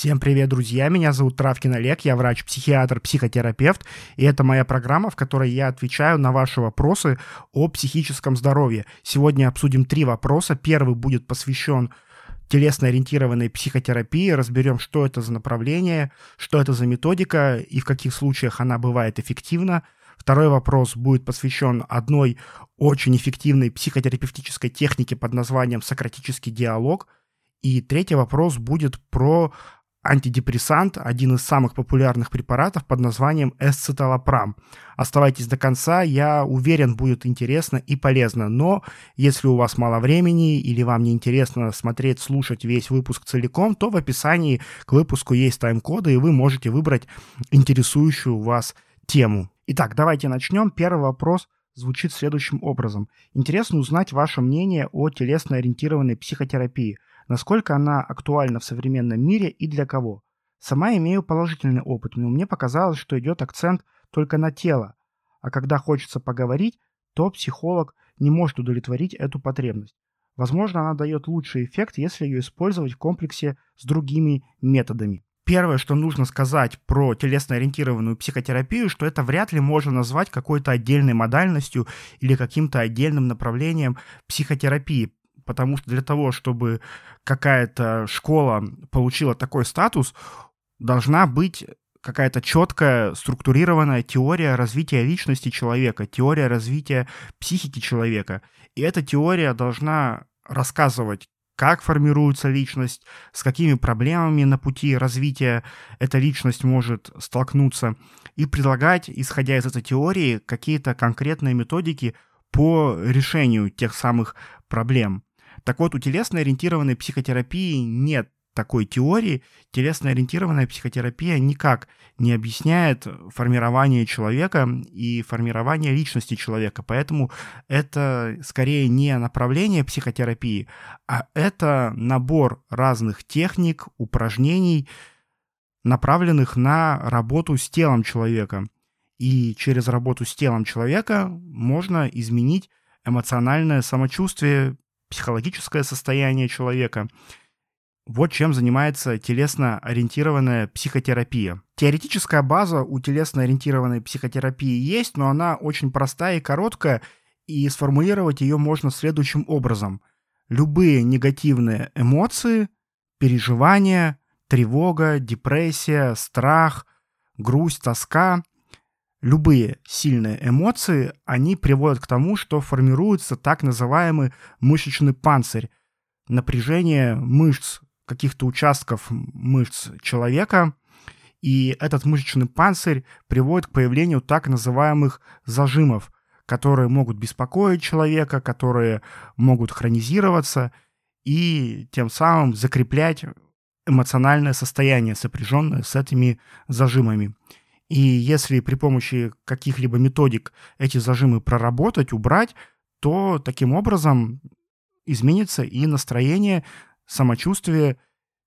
Всем привет, друзья! Меня зовут Травкин Олег, я врач-психиатр, психотерапевт, и это моя программа, в которой я отвечаю на ваши вопросы о психическом здоровье. Сегодня обсудим три вопроса. Первый будет посвящен телесно-ориентированной психотерапии, разберем, что это за направление, что это за методика и в каких случаях она бывает эффективна. Второй вопрос будет посвящен одной очень эффективной психотерапевтической технике под названием сократический диалог. И третий вопрос будет про антидепрессант, один из самых популярных препаратов под названием эсциталопрам. Оставайтесь до конца, я уверен, будет интересно и полезно. Но если у вас мало времени или вам не интересно смотреть, слушать весь выпуск целиком, то в описании к выпуску есть тайм-коды, и вы можете выбрать интересующую вас тему. Итак, давайте начнем. Первый вопрос звучит следующим образом. Интересно узнать ваше мнение о телесно-ориентированной психотерапии – насколько она актуальна в современном мире и для кого. Сама имею положительный опыт, но мне показалось, что идет акцент только на тело, а когда хочется поговорить, то психолог не может удовлетворить эту потребность. Возможно, она дает лучший эффект, если ее использовать в комплексе с другими методами. Первое, что нужно сказать про телесно-ориентированную психотерапию, что это вряд ли можно назвать какой-то отдельной модальностью или каким-то отдельным направлением психотерапии потому что для того, чтобы какая-то школа получила такой статус, должна быть какая-то четкая, структурированная теория развития личности человека, теория развития психики человека. И эта теория должна рассказывать, как формируется личность, с какими проблемами на пути развития эта личность может столкнуться, и предлагать, исходя из этой теории, какие-то конкретные методики по решению тех самых проблем. Так вот, у телесно-ориентированной психотерапии нет такой теории. Телесно-ориентированная психотерапия никак не объясняет формирование человека и формирование личности человека. Поэтому это скорее не направление психотерапии, а это набор разных техник, упражнений, направленных на работу с телом человека. И через работу с телом человека можно изменить эмоциональное самочувствие психологическое состояние человека. Вот чем занимается телесно-ориентированная психотерапия. Теоретическая база у телесно-ориентированной психотерапии есть, но она очень простая и короткая, и сформулировать ее можно следующим образом. Любые негативные эмоции, переживания, тревога, депрессия, страх, грусть, тоска любые сильные эмоции, они приводят к тому, что формируется так называемый мышечный панцирь, напряжение мышц, каких-то участков мышц человека, и этот мышечный панцирь приводит к появлению так называемых зажимов, которые могут беспокоить человека, которые могут хронизироваться и тем самым закреплять эмоциональное состояние, сопряженное с этими зажимами. И если при помощи каких-либо методик эти зажимы проработать, убрать, то таким образом изменится и настроение, самочувствие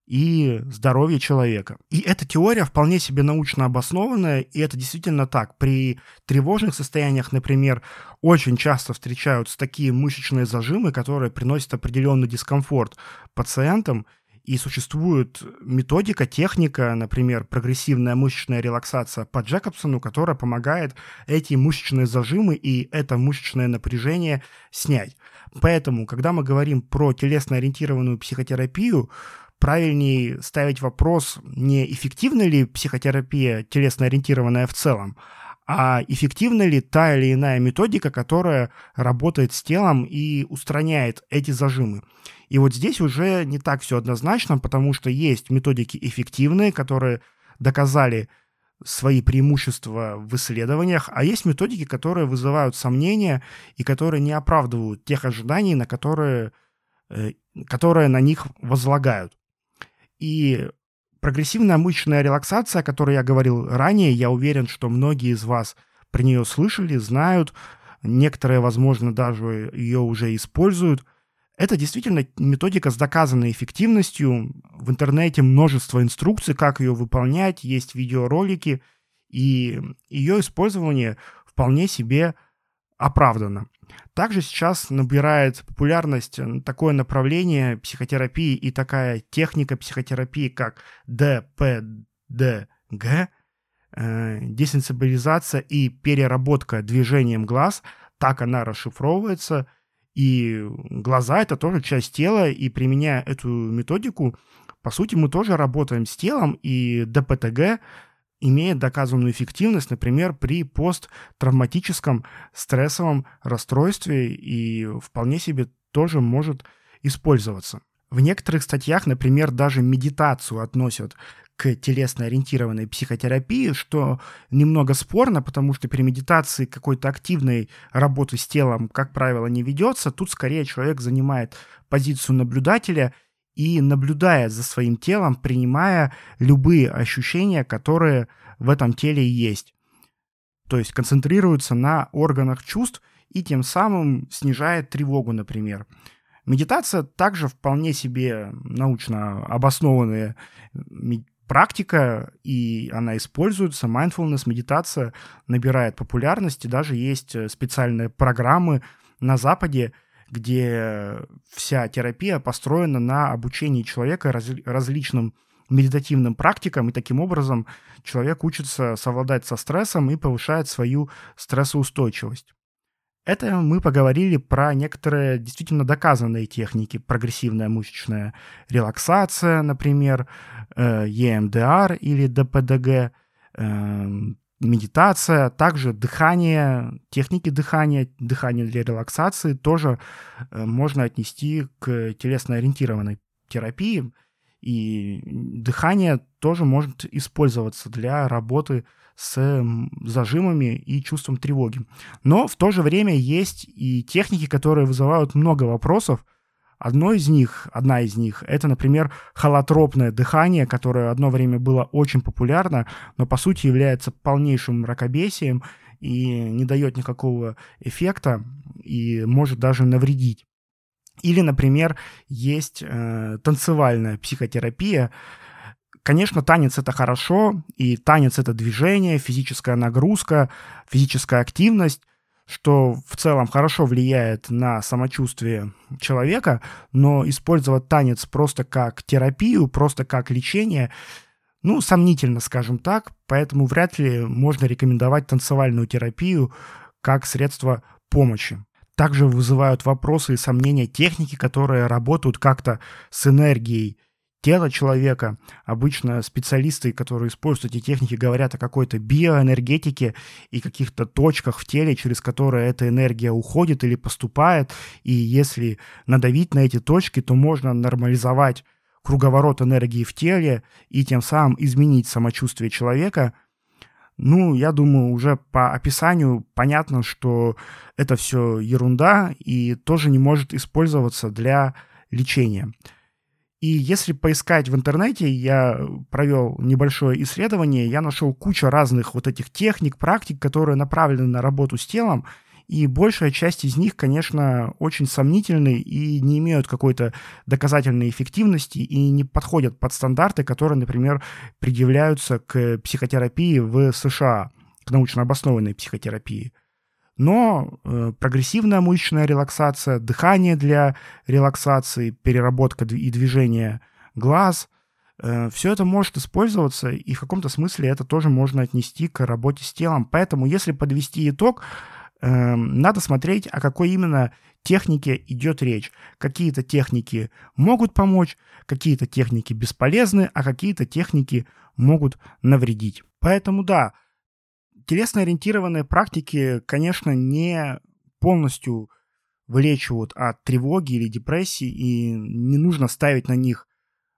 и здоровье человека. И эта теория вполне себе научно обоснованная, и это действительно так. При тревожных состояниях, например, очень часто встречаются такие мышечные зажимы, которые приносят определенный дискомфорт пациентам, и существует методика, техника, например, прогрессивная мышечная релаксация по Джекобсону, которая помогает эти мышечные зажимы и это мышечное напряжение снять. Поэтому, когда мы говорим про телесно-ориентированную психотерапию, правильнее ставить вопрос, не эффективна ли психотерапия телесно-ориентированная в целом, а эффективна ли та или иная методика, которая работает с телом и устраняет эти зажимы. И вот здесь уже не так все однозначно, потому что есть методики эффективные, которые доказали свои преимущества в исследованиях, а есть методики, которые вызывают сомнения и которые не оправдывают тех ожиданий, на которые, э, которые на них возлагают. И прогрессивная мышечная релаксация, о которой я говорил ранее, я уверен, что многие из вас про нее слышали, знают, некоторые, возможно, даже ее уже используют. Это действительно методика с доказанной эффективностью. В интернете множество инструкций, как ее выполнять, есть видеоролики, и ее использование вполне себе оправдано. Также сейчас набирает популярность такое направление психотерапии и такая техника психотерапии, как ДПДГ, э, десенсибилизация и переработка движением глаз. Так она расшифровывается. И глаза — это тоже часть тела, и применяя эту методику, по сути, мы тоже работаем с телом, и ДПТГ имеет доказанную эффективность, например, при посттравматическом стрессовом расстройстве и вполне себе тоже может использоваться. В некоторых статьях, например, даже медитацию относят к телесно-ориентированной психотерапии, что немного спорно, потому что при медитации какой-то активной работы с телом, как правило, не ведется. Тут скорее человек занимает позицию наблюдателя и наблюдая за своим телом, принимая любые ощущения, которые в этом теле есть. То есть концентрируется на органах чувств и тем самым снижает тревогу, например. Медитация также вполне себе научно обоснованная практика, и она используется. Mindfulness, медитация набирает популярности. Даже есть специальные программы на Западе, где вся терапия построена на обучении человека раз, различным медитативным практикам, и таким образом человек учится совладать со стрессом и повышает свою стрессоустойчивость. Это мы поговорили про некоторые действительно доказанные техники. Прогрессивная мышечная релаксация, например, EMDR э, или ДПДГ, медитация, также дыхание, техники дыхания, дыхание для релаксации тоже э, можно отнести к телесно-ориентированной терапии. И дыхание тоже может использоваться для работы с зажимами и чувством тревоги. Но в то же время есть и техники, которые вызывают много вопросов, Одно из них, одна из них, это, например, холотропное дыхание, которое одно время было очень популярно, но по сути является полнейшим мракобесием и не дает никакого эффекта и может даже навредить. Или, например, есть э, танцевальная психотерапия. Конечно, танец это хорошо, и танец это движение, физическая нагрузка, физическая активность, что в целом хорошо влияет на самочувствие человека, но использовать танец просто как терапию, просто как лечение, ну, сомнительно, скажем так, поэтому вряд ли можно рекомендовать танцевальную терапию как средство помощи. Также вызывают вопросы и сомнения техники, которые работают как-то с энергией тело человека. Обычно специалисты, которые используют эти техники, говорят о какой-то биоэнергетике и каких-то точках в теле, через которые эта энергия уходит или поступает. И если надавить на эти точки, то можно нормализовать круговорот энергии в теле и тем самым изменить самочувствие человека. Ну, я думаю, уже по описанию понятно, что это все ерунда и тоже не может использоваться для лечения. И если поискать в интернете, я провел небольшое исследование, я нашел кучу разных вот этих техник, практик, которые направлены на работу с телом, и большая часть из них, конечно, очень сомнительны и не имеют какой-то доказательной эффективности и не подходят под стандарты, которые, например, предъявляются к психотерапии в США, к научно обоснованной психотерапии. Но э, прогрессивная мышечная релаксация, дыхание для релаксации, переработка и движение глаз, э, все это может использоваться, и в каком-то смысле это тоже можно отнести к работе с телом. Поэтому, если подвести итог, э, надо смотреть, о какой именно технике идет речь. Какие-то техники могут помочь, какие-то техники бесполезны, а какие-то техники могут навредить. Поэтому да, телесно-ориентированные практики, конечно, не полностью вылечивают от тревоги или депрессии, и не нужно ставить на них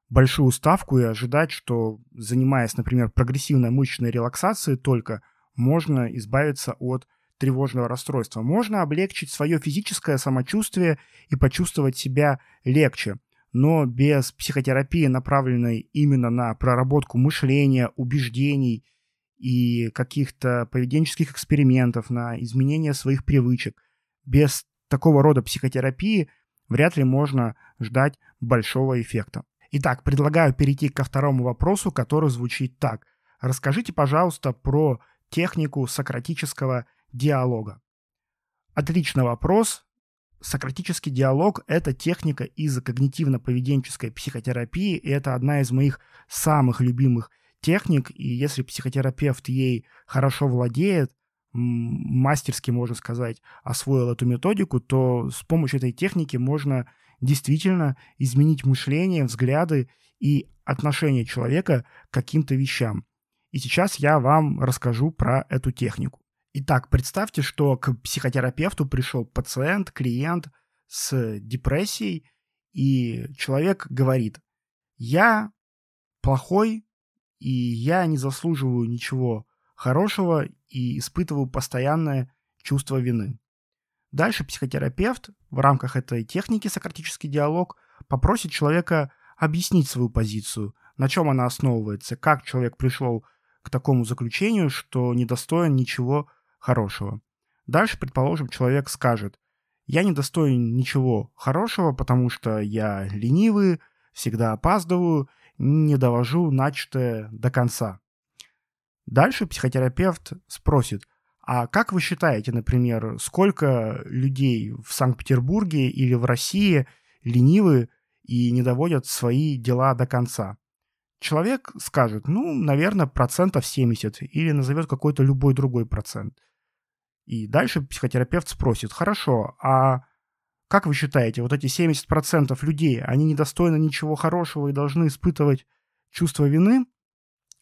большую ставку и ожидать, что, занимаясь, например, прогрессивной мышечной релаксацией только, можно избавиться от тревожного расстройства. Можно облегчить свое физическое самочувствие и почувствовать себя легче, но без психотерапии, направленной именно на проработку мышления, убеждений – и каких-то поведенческих экспериментов, на изменение своих привычек. Без такого рода психотерапии вряд ли можно ждать большого эффекта. Итак, предлагаю перейти ко второму вопросу, который звучит так. Расскажите, пожалуйста, про технику сократического диалога. Отличный вопрос. Сократический диалог – это техника из когнитивно-поведенческой психотерапии, и это одна из моих самых любимых техник, и если психотерапевт ей хорошо владеет, мастерски, можно сказать, освоил эту методику, то с помощью этой техники можно действительно изменить мышление, взгляды и отношение человека к каким-то вещам. И сейчас я вам расскажу про эту технику. Итак, представьте, что к психотерапевту пришел пациент, клиент с депрессией, и человек говорит, я плохой, и я не заслуживаю ничего хорошего и испытываю постоянное чувство вины. Дальше психотерапевт в рамках этой техники сократический диалог попросит человека объяснить свою позицию, на чем она основывается, как человек пришел к такому заключению, что недостоин ничего хорошего. Дальше, предположим, человек скажет, я не достоин ничего хорошего, потому что я ленивый, всегда опаздываю, не довожу начатое до конца. Дальше психотерапевт спросит, а как вы считаете, например, сколько людей в Санкт-Петербурге или в России ленивы и не доводят свои дела до конца? Человек скажет, ну, наверное, процентов 70 или назовет какой-то любой другой процент. И дальше психотерапевт спросит, хорошо, а как вы считаете, вот эти 70% людей, они недостойны ничего хорошего и должны испытывать чувство вины?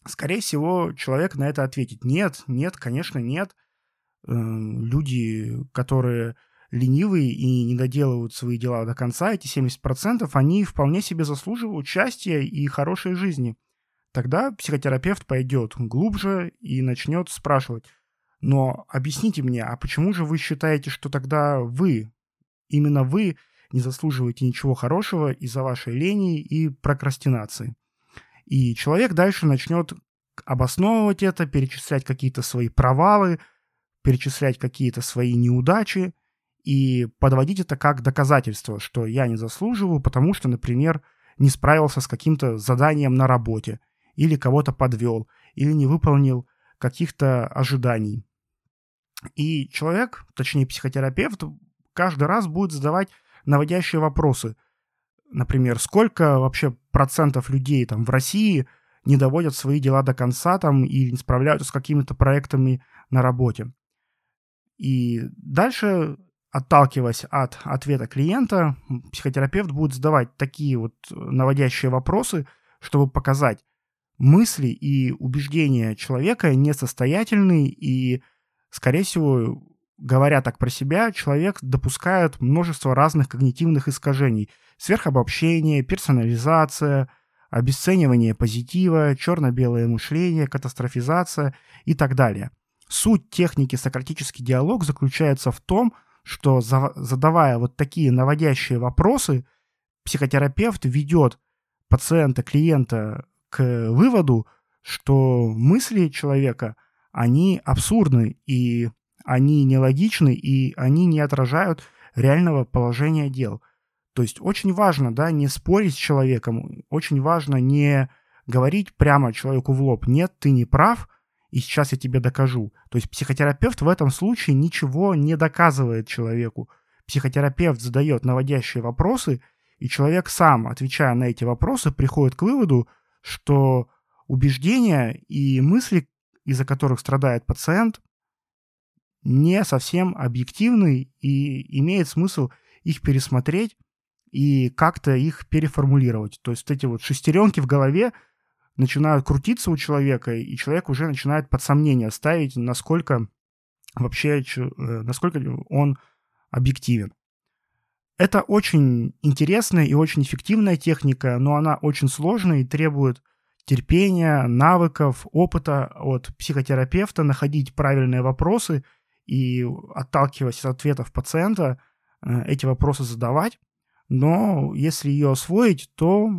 Скорее всего, человек на это ответит, нет, нет, конечно, нет. Эм, люди, которые ленивые и не доделывают свои дела до конца, эти 70%, они вполне себе заслуживают счастья и хорошей жизни. Тогда психотерапевт пойдет глубже и начнет спрашивать, но объясните мне, а почему же вы считаете, что тогда вы, именно вы, не заслуживаете ничего хорошего из-за вашей лени и прокрастинации? И человек дальше начнет обосновывать это, перечислять какие-то свои провалы, перечислять какие-то свои неудачи и подводить это как доказательство, что я не заслуживаю, потому что, например, не справился с каким-то заданием на работе, или кого-то подвел, или не выполнил каких-то ожиданий. И человек, точнее психотерапевт, каждый раз будет задавать наводящие вопросы. Например, сколько вообще процентов людей там в России не доводят свои дела до конца там или не справляются с какими-то проектами на работе. И дальше, отталкиваясь от ответа клиента, психотерапевт будет задавать такие вот наводящие вопросы, чтобы показать, мысли и убеждения человека несостоятельны и скорее всего, говоря так про себя, человек допускает множество разных когнитивных искажений. Сверхобобщение, персонализация, обесценивание позитива, черно-белое мышление, катастрофизация и так далее. Суть техники сократический диалог заключается в том, что задавая вот такие наводящие вопросы, психотерапевт ведет пациента, клиента к выводу, что мысли человека – они абсурдны, и они нелогичны, и они не отражают реального положения дел. То есть очень важно, да, не спорить с человеком, очень важно не говорить прямо человеку в лоб, нет, ты не прав, и сейчас я тебе докажу. То есть психотерапевт в этом случае ничего не доказывает человеку. Психотерапевт задает наводящие вопросы, и человек сам, отвечая на эти вопросы, приходит к выводу, что убеждения и мысли, из-за которых страдает пациент, не совсем объективны и имеет смысл их пересмотреть и как-то их переформулировать. То есть эти вот шестеренки в голове начинают крутиться у человека, и человек уже начинает под сомнение ставить, насколько вообще, э, насколько он объективен. Это очень интересная и очень эффективная техника, но она очень сложная и требует терпения, навыков, опыта от психотерапевта находить правильные вопросы и, отталкиваясь от ответов пациента, э, эти вопросы задавать. Но если ее освоить, то,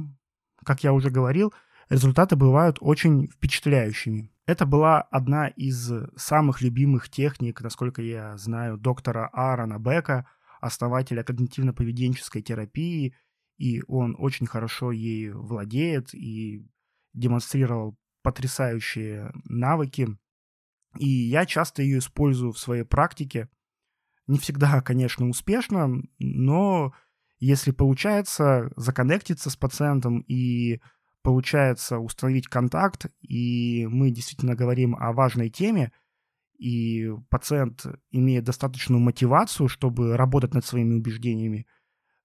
как я уже говорил, результаты бывают очень впечатляющими. Это была одна из самых любимых техник, насколько я знаю, доктора Аарона Бека, основателя когнитивно-поведенческой терапии, и он очень хорошо ей владеет и демонстрировал потрясающие навыки, и я часто ее использую в своей практике. Не всегда, конечно, успешно, но если получается законнектиться с пациентом и получается установить контакт, и мы действительно говорим о важной теме, и пациент имеет достаточную мотивацию, чтобы работать над своими убеждениями,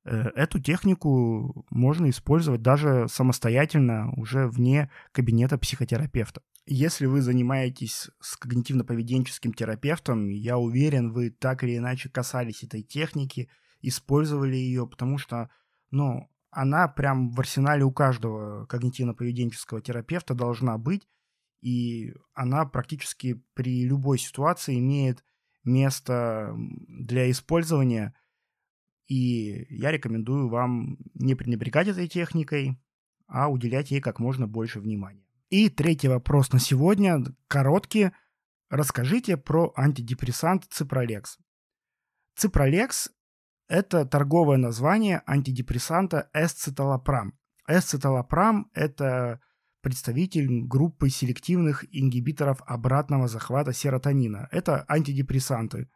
эту технику можно использовать даже самостоятельно, уже вне кабинета психотерапевта. Если вы занимаетесь с когнитивно-поведенческим терапевтом, я уверен, вы так или иначе касались этой техники, использовали ее, потому что, ну, она прям в арсенале у каждого когнитивно-поведенческого терапевта должна быть, и она практически при любой ситуации имеет место для использования. И я рекомендую вам не пренебрегать этой техникой, а уделять ей как можно больше внимания. И третий вопрос на сегодня, короткий. Расскажите про антидепрессант Ципролекс. Ципролекс – это торговое название антидепрессанта эсциталопрам. Эсциталопрам – это представитель группы селективных ингибиторов обратного захвата серотонина. Это антидепрессанты.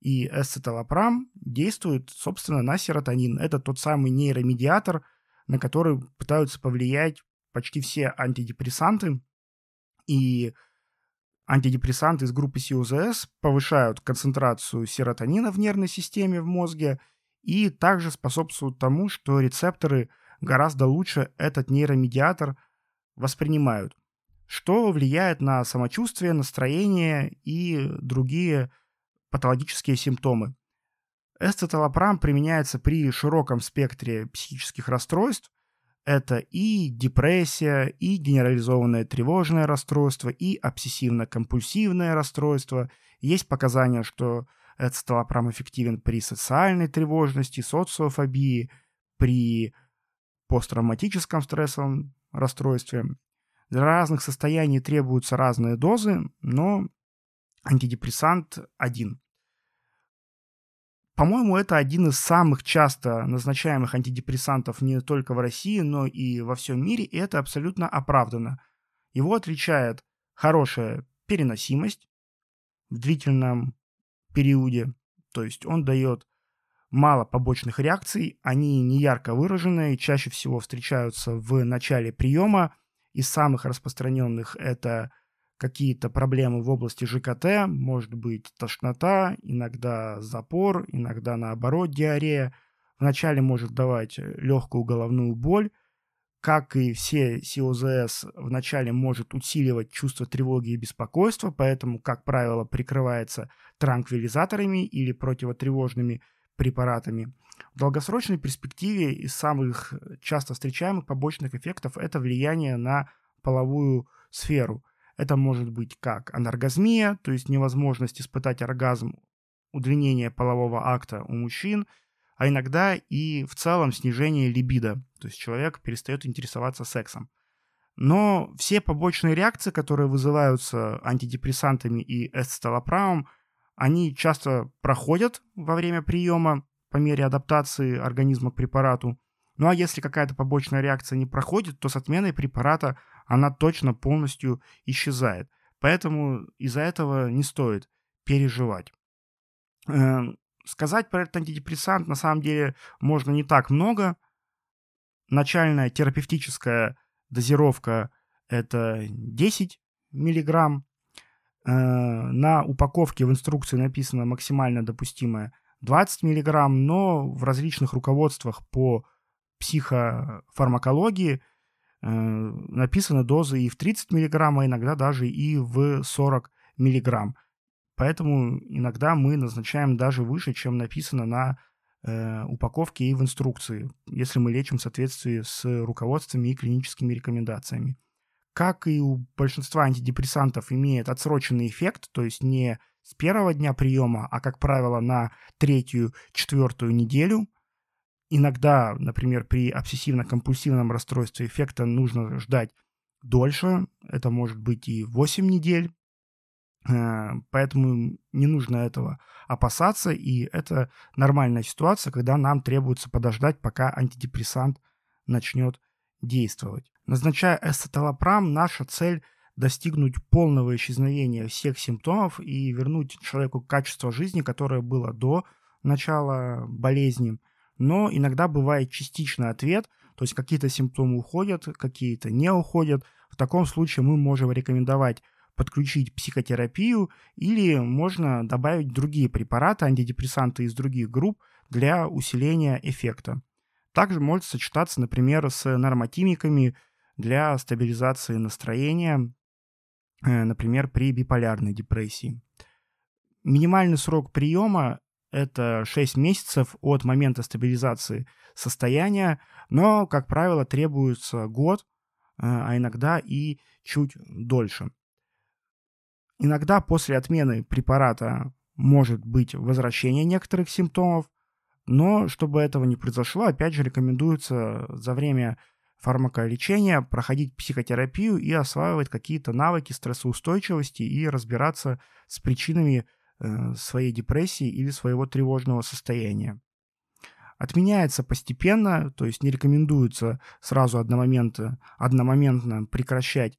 И эсциталопрам действует, собственно, на серотонин. Это тот самый нейромедиатор, на который пытаются повлиять почти все антидепрессанты. И антидепрессанты из группы СИОЗС повышают концентрацию серотонина в нервной системе в мозге и также способствуют тому, что рецепторы гораздо лучше этот нейромедиатор – воспринимают, что влияет на самочувствие, настроение и другие патологические симптомы. Эсцеталопрам применяется при широком спектре психических расстройств. Это и депрессия, и генерализованное тревожное расстройство, и обсессивно-компульсивное расстройство. Есть показания, что эцеталопрам эффективен при социальной тревожности, социофобии, при посттравматическом стрессовом расстройстве. Для разных состояний требуются разные дозы, но антидепрессант один. По-моему, это один из самых часто назначаемых антидепрессантов не только в России, но и во всем мире, и это абсолютно оправдано. Его отличает хорошая переносимость в длительном периоде, то есть он дает мало побочных реакций, они не ярко выраженные, чаще всего встречаются в начале приема. Из самых распространенных это какие-то проблемы в области ЖКТ, может быть тошнота, иногда запор, иногда наоборот диарея. Вначале может давать легкую головную боль, как и все СИОЗС, вначале может усиливать чувство тревоги и беспокойства, поэтому, как правило, прикрывается транквилизаторами или противотревожными препаратами. В долгосрочной перспективе из самых часто встречаемых побочных эффектов это влияние на половую сферу. Это может быть как анаргазмия, то есть невозможность испытать оргазм, удлинение полового акта у мужчин, а иногда и в целом снижение либидо, то есть человек перестает интересоваться сексом. Но все побочные реакции, которые вызываются антидепрессантами и эсциталопрамом, они часто проходят во время приема по мере адаптации организма к препарату. Ну а если какая-то побочная реакция не проходит, то с отменой препарата она точно полностью исчезает. Поэтому из-за этого не стоит переживать. Эм, сказать про этот антидепрессант на самом деле можно не так много. Начальная терапевтическая дозировка это 10 миллиграмм Э, на упаковке в инструкции написано максимально допустимое 20 мг, но в различных руководствах по психофармакологии написаны дозы и в 30 мг, а иногда даже и в 40 мг. Поэтому иногда мы назначаем даже выше, чем написано на э, упаковке и в инструкции, если мы лечим в соответствии с руководствами и клиническими рекомендациями как и у большинства антидепрессантов, имеет отсроченный эффект, то есть не с первого дня приема, а, как правило, на третью, четвертую неделю. Иногда, например, при обсессивно-компульсивном расстройстве эффекта нужно ждать дольше, это может быть и 8 недель, э, поэтому не нужно этого опасаться, и это нормальная ситуация, когда нам требуется подождать, пока антидепрессант начнет действовать. Назначая эсцеталопрам, наша цель достигнуть полного исчезновения всех симптомов и вернуть человеку качество жизни, которое было до начала болезни. Но иногда бывает частичный ответ, то есть какие-то симптомы уходят, какие-то не уходят. В таком случае мы можем рекомендовать подключить психотерапию или можно добавить другие препараты, антидепрессанты из других групп для усиления эффекта. Также может сочетаться, например, с нормотимиками для стабилизации настроения, э, например, при биполярной депрессии. Минимальный срок приема – это 6 месяцев от момента стабилизации состояния, но, как правило, требуется год, э, а иногда и чуть дольше. Иногда после отмены препарата может быть возвращение некоторых симптомов, но чтобы этого не произошло, опять же рекомендуется за время фармаколечения проходить психотерапию и осваивать какие-то навыки стрессоустойчивости и разбираться с причинами своей депрессии или своего тревожного состояния. Отменяется постепенно, то есть не рекомендуется сразу одномоментно, одномоментно прекращать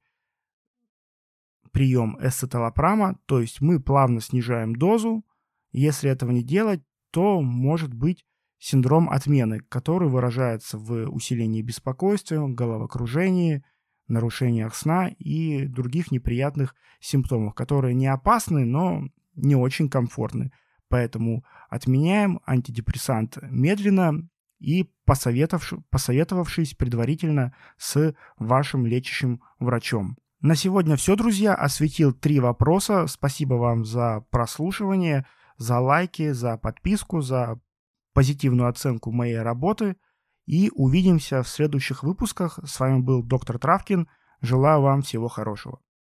прием эсцеталопрама, то есть мы плавно снижаем дозу. Если этого не делать, то может быть синдром отмены, который выражается в усилении беспокойства, головокружении, нарушениях сна и других неприятных симптомах, которые не опасны, но не очень комфортны. Поэтому отменяем антидепрессант медленно и посоветовавшись предварительно с вашим лечащим врачом. На сегодня все, друзья. Осветил три вопроса. Спасибо вам за прослушивание, за лайки, за подписку, за позитивную оценку моей работы. И увидимся в следующих выпусках. С вами был доктор Травкин. Желаю вам всего хорошего.